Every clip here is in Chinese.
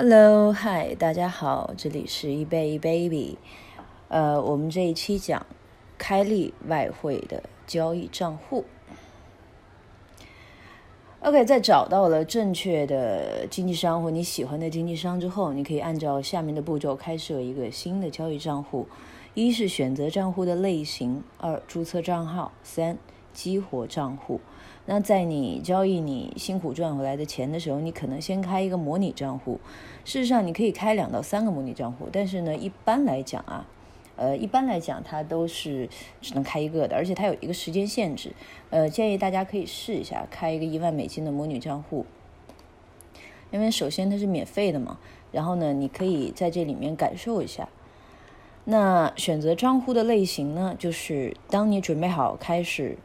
Hello，嗨，大家好，这里是一杯 baby。呃，我们这一期讲开立外汇的交易账户。OK，在找到了正确的经纪商或你喜欢的经纪商之后，你可以按照下面的步骤开设一个新的交易账户：一是选择账户的类型，二注册账号，三激活账户。那在你交易你辛苦赚回来的钱的时候，你可能先开一个模拟账户。事实上，你可以开两到三个模拟账户，但是呢，一般来讲啊，呃，一般来讲它都是只能开一个的，而且它有一个时间限制。呃，建议大家可以试一下开一个一万美金的模拟账户，因为首先它是免费的嘛，然后呢，你可以在这里面感受一下。那选择账户的类型呢，就是当你准备好开始。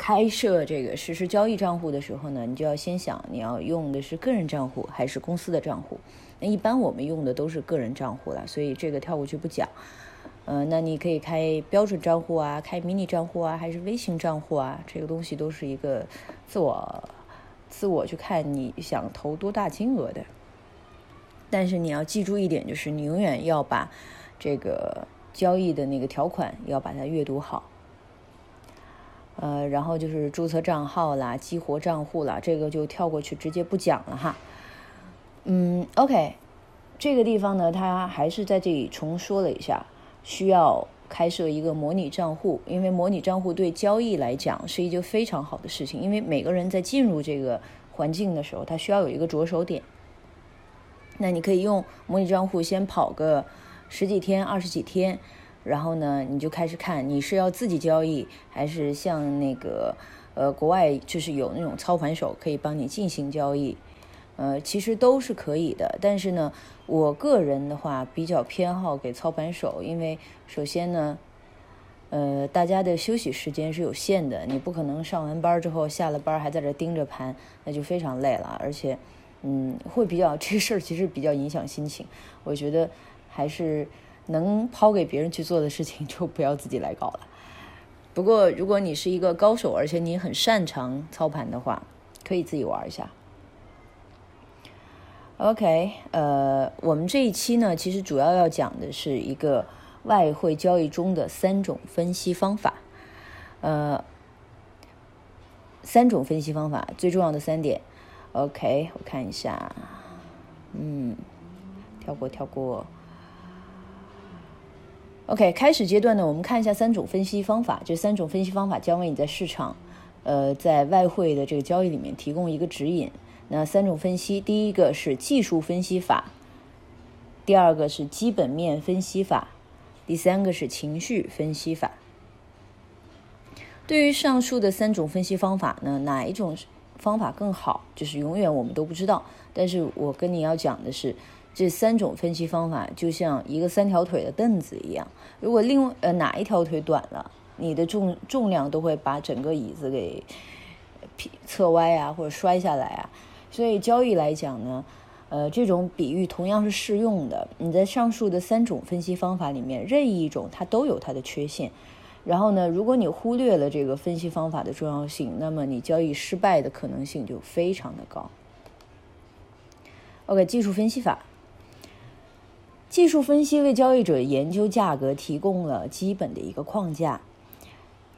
开设这个实时交易账户的时候呢，你就要先想你要用的是个人账户还是公司的账户。那一般我们用的都是个人账户了，所以这个跳过去不讲。嗯，那你可以开标准账户啊，开迷你账户啊，还是微型账户啊？这个东西都是一个自我自我去看你想投多大金额的。但是你要记住一点，就是你永远要把这个交易的那个条款要把它阅读好。呃，然后就是注册账号啦，激活账户啦，这个就跳过去，直接不讲了哈。嗯，OK，这个地方呢，他还是在这里重说了一下，需要开设一个模拟账户，因为模拟账户对交易来讲是一件非常好的事情，因为每个人在进入这个环境的时候，他需要有一个着手点。那你可以用模拟账户先跑个十几天、二十几天。然后呢，你就开始看你是要自己交易，还是像那个呃国外就是有那种操盘手可以帮你进行交易，呃，其实都是可以的。但是呢，我个人的话比较偏好给操盘手，因为首先呢，呃，大家的休息时间是有限的，你不可能上完班之后下了班还在这盯着盘，那就非常累了，而且嗯会比较这事儿其实比较影响心情。我觉得还是。能抛给别人去做的事情，就不要自己来搞了。不过，如果你是一个高手，而且你很擅长操盘的话，可以自己玩一下。OK，呃，我们这一期呢，其实主要要讲的是一个外汇交易中的三种分析方法。呃，三种分析方法最重要的三点。OK，我看一下，嗯，跳过，跳过。OK，开始阶段呢，我们看一下三种分析方法。这三种分析方法将为你在市场，呃，在外汇的这个交易里面提供一个指引。那三种分析，第一个是技术分析法，第二个是基本面分析法，第三个是情绪分析法。对于上述的三种分析方法呢，哪一种方法更好，就是永远我们都不知道。但是我跟你要讲的是。这三种分析方法就像一个三条腿的凳子一样，如果另呃哪一条腿短了，你的重重量都会把整个椅子给侧歪啊，或者摔下来啊。所以交易来讲呢，呃，这种比喻同样是适用的。你在上述的三种分析方法里面，任意一种它都有它的缺陷。然后呢，如果你忽略了这个分析方法的重要性，那么你交易失败的可能性就非常的高。OK，技术分析法。技术分析为交易者研究价格提供了基本的一个框架。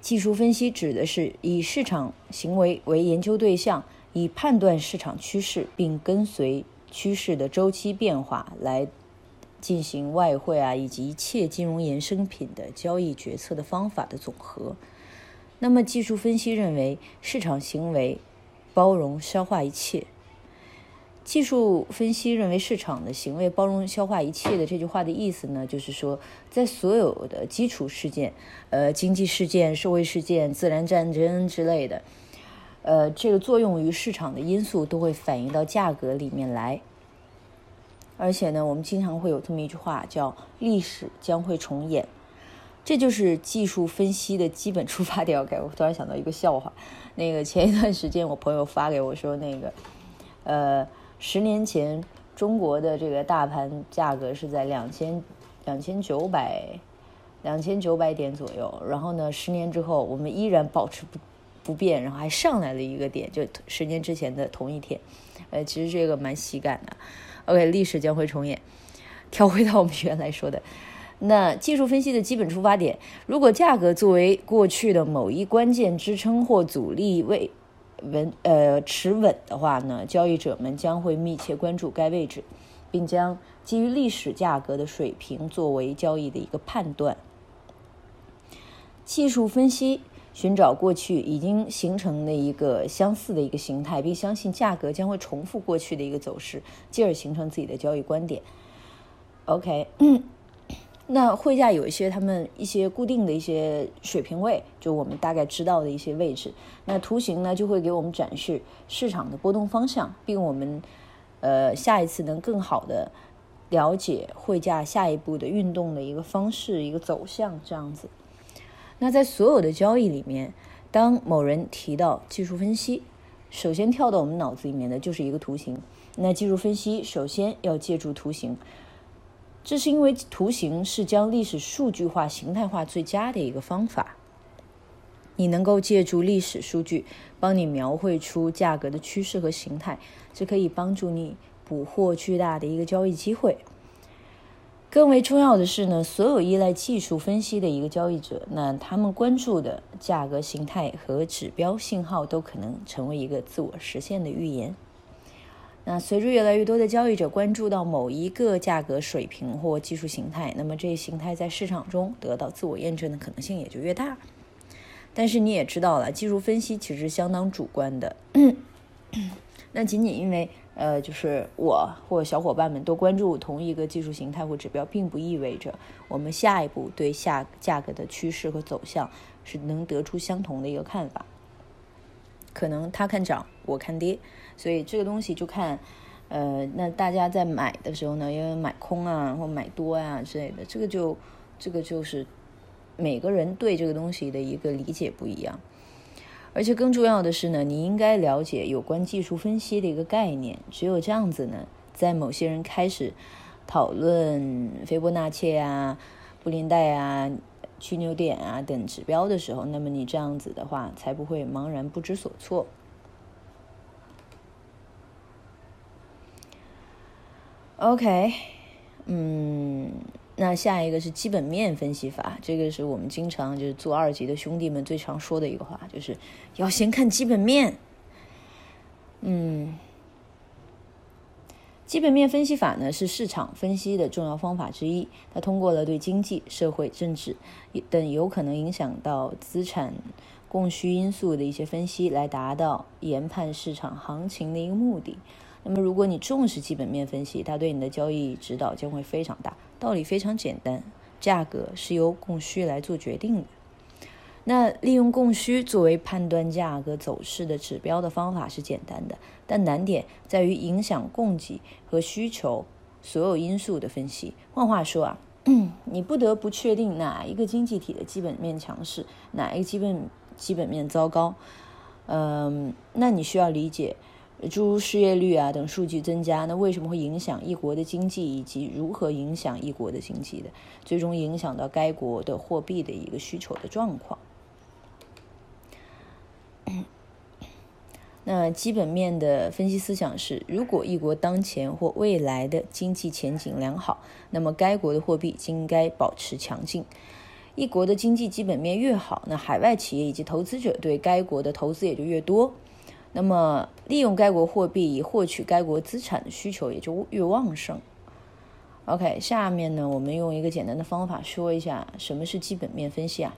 技术分析指的是以市场行为为研究对象，以判断市场趋势并跟随趋势的周期变化来进行外汇啊以及一切金融衍生品的交易决策的方法的总和。那么，技术分析认为市场行为包容消化一切。技术分析认为，市场的行为包容消化一切的这句话的意思呢，就是说，在所有的基础事件，呃，经济事件、社会事件、自然战争之类的，呃，这个作用于市场的因素都会反映到价格里面来。而且呢，我们经常会有这么一句话，叫“历史将会重演”，这就是技术分析的基本出发点。我突然想到一个笑话，那个前一段时间我朋友发给我说，那个，呃。十年前，中国的这个大盘价格是在两千两千九百两千九百点左右。然后呢，十年之后，我们依然保持不不变，然后还上来了一个点，就十年之前的同一天。呃，其实这个蛮喜感的。OK，历史将会重演。跳回到我们原来说的，那技术分析的基本出发点，如果价格作为过去的某一关键支撑或阻力位稳呃持稳的话呢，交易者们将会密切关注该位置，并将基于历史价格的水平作为交易的一个判断。技术分析。寻找过去已经形成的一个相似的一个形态，并相信价格将会重复过去的一个走势，进而形成自己的交易观点。OK，那汇价有一些他们一些固定的一些水平位，就我们大概知道的一些位置。那图形呢就会给我们展示市场的波动方向，并我们呃下一次能更好的了解汇价下一步的运动的一个方式、一个走向这样子。那在所有的交易里面，当某人提到技术分析，首先跳到我们脑子里面的就是一个图形。那技术分析首先要借助图形，这是因为图形是将历史数据化、形态化最佳的一个方法。你能够借助历史数据帮你描绘出价格的趋势和形态，这可以帮助你捕获巨大的一个交易机会。更为重要的是呢，所有依赖技术分析的一个交易者，那他们关注的价格形态和指标信号都可能成为一个自我实现的预言。那随着越来越多的交易者关注到某一个价格水平或技术形态，那么这一形态在市场中得到自我验证的可能性也就越大。但是你也知道了，技术分析其实相当主观的。那仅仅因为。呃，就是我或小伙伴们都关注同一个技术形态或指标，并不意味着我们下一步对下价格的趋势和走向是能得出相同的一个看法。可能他看涨，我看跌，所以这个东西就看，呃，那大家在买的时候呢，因为买空啊或买多啊之类的，这个就这个就是每个人对这个东西的一个理解不一样。而且更重要的是呢，你应该了解有关技术分析的一个概念。只有这样子呢，在某些人开始讨论斐波那契啊、布林带啊、曲牛点啊等指标的时候，那么你这样子的话，才不会茫然不知所措。OK，嗯。那下一个是基本面分析法，这个是我们经常就是做二级的兄弟们最常说的一个话，就是要先看基本面。嗯，基本面分析法呢是市场分析的重要方法之一，它通过了对经济社会、政治等有可能影响到资产供需因素的一些分析，来达到研判市场行情的一个目的。那么，如果你重视基本面分析，它对你的交易指导将会非常大。道理非常简单，价格是由供需来做决定的。那利用供需作为判断价格走势的指标的方法是简单的，但难点在于影响供给和需求所有因素的分析。换话说啊，你不得不确定哪一个经济体的基本面强势，哪一个基本基本面糟糕。嗯，那你需要理解。诸如失业率啊等数据增加，那为什么会影响一国的经济，以及如何影响一国的经济的，最终影响到该国的货币的一个需求的状况？那基本面的分析思想是：如果一国当前或未来的经济前景良好，那么该国的货币就应该保持强劲。一国的经济基本面越好，那海外企业以及投资者对该国的投资也就越多。那么，利用该国货币以获取该国资产的需求也就越旺盛。OK，下面呢，我们用一个简单的方法说一下什么是基本面分析啊。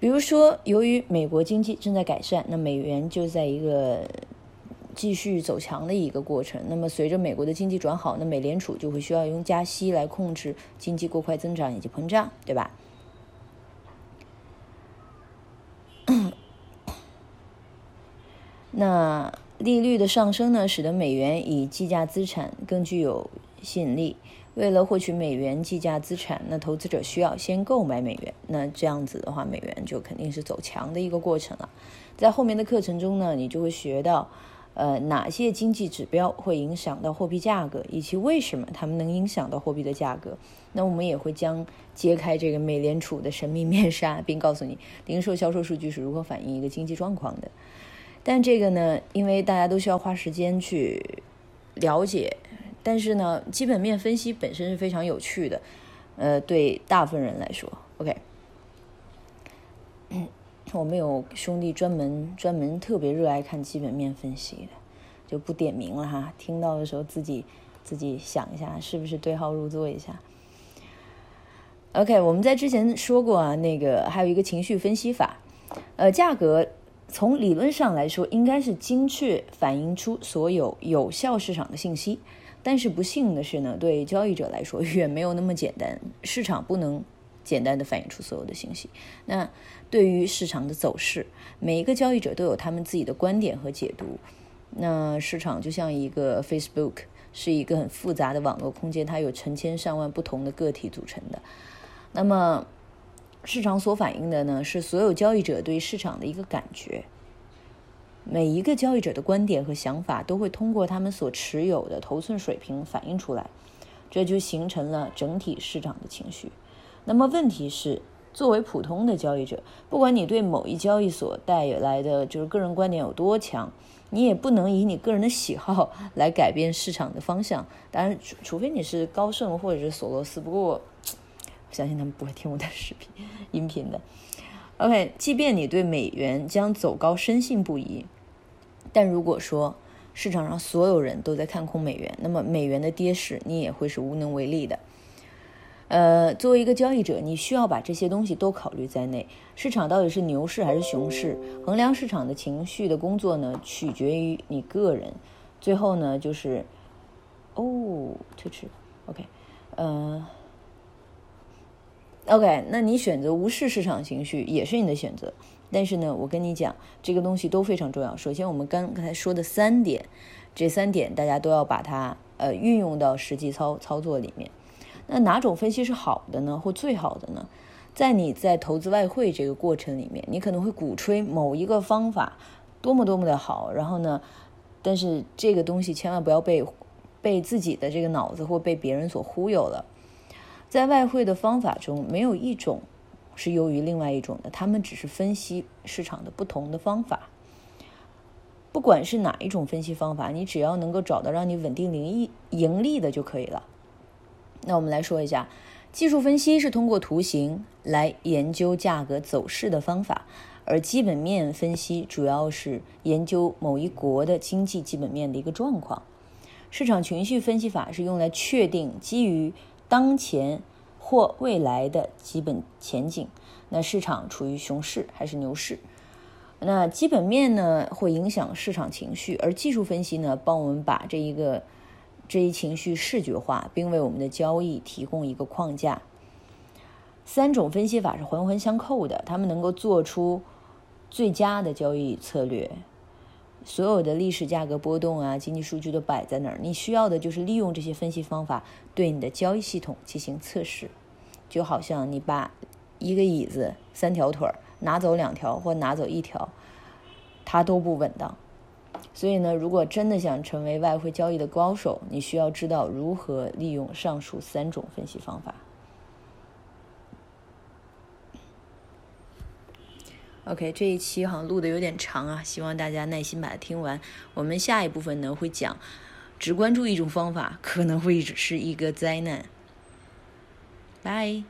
比如说，由于美国经济正在改善，那美元就在一个继续走强的一个过程。那么，随着美国的经济转好，那美联储就会需要用加息来控制经济过快增长以及膨胀，对吧？那利率的上升呢，使得美元以计价资产更具有吸引力。为了获取美元计价资产，那投资者需要先购买美元。那这样子的话，美元就肯定是走强的一个过程了。在后面的课程中呢，你就会学到，呃，哪些经济指标会影响到货币价格，以及为什么它们能影响到货币的价格？那我们也会将揭开这个美联储的神秘面纱，并告诉你零售销售数据是如何反映一个经济状况的。但这个呢，因为大家都需要花时间去了解，但是呢，基本面分析本身是非常有趣的。呃，对大部分人来说，OK。我们有兄弟专门专门特别热爱看基本面分析的，就不点名了哈。听到的时候自己自己想一下，是不是对号入座一下？OK，我们在之前说过啊，那个还有一个情绪分析法，呃，价格从理论上来说应该是精确反映出所有有效市场的信息，但是不幸的是呢，对交易者来说远没有那么简单，市场不能。简单的反映出所有的信息。那对于市场的走势，每一个交易者都有他们自己的观点和解读。那市场就像一个 Facebook，是一个很复杂的网络空间，它有成千上万不同的个体组成的。那么，市场所反映的呢，是所有交易者对市场的一个感觉。每一个交易者的观点和想法都会通过他们所持有的头寸水平反映出来，这就形成了整体市场的情绪。那么问题是，作为普通的交易者，不管你对某一交易所带来的就是个人观点有多强，你也不能以你个人的喜好来改变市场的方向。当然，除除非你是高盛或者是索罗斯，不过相信他们不会听我的视频音频的。OK，即便你对美元将走高深信不疑，但如果说市场上所有人都在看空美元，那么美元的跌势你也会是无能为力的。呃，作为一个交易者，你需要把这些东西都考虑在内。市场到底是牛市还是熊市？衡量市场的情绪的工作呢，取决于你个人。最后呢，就是哦，推迟，OK，呃，OK，那你选择无视市场情绪也是你的选择。但是呢，我跟你讲，这个东西都非常重要。首先，我们刚刚才说的三点，这三点大家都要把它呃运用到实际操操作里面。那哪种分析是好的呢？或最好的呢？在你在投资外汇这个过程里面，你可能会鼓吹某一个方法多么多么的好，然后呢，但是这个东西千万不要被被自己的这个脑子或被别人所忽悠了。在外汇的方法中，没有一种是优于另外一种的，他们只是分析市场的不同的方法。不管是哪一种分析方法，你只要能够找到让你稳定盈利盈利的就可以了。那我们来说一下，技术分析是通过图形来研究价格走势的方法，而基本面分析主要是研究某一国的经济基本面的一个状况。市场情绪分析法是用来确定基于当前或未来的基本前景，那市场处于熊市还是牛市？那基本面呢会影响市场情绪，而技术分析呢帮我们把这一个。这一情绪视觉化，并为我们的交易提供一个框架。三种分析法是环环相扣的，他们能够做出最佳的交易策略。所有的历史价格波动啊，经济数据都摆在那儿，你需要的就是利用这些分析方法对你的交易系统进行测试。就好像你把一个椅子三条腿儿拿走两条或拿走一条，它都不稳当。所以呢，如果真的想成为外汇交易的高手，你需要知道如何利用上述三种分析方法。OK，这一期好像录的有点长啊，希望大家耐心把它听完。我们下一部分呢会讲，只关注一种方法可能会是一个灾难。拜。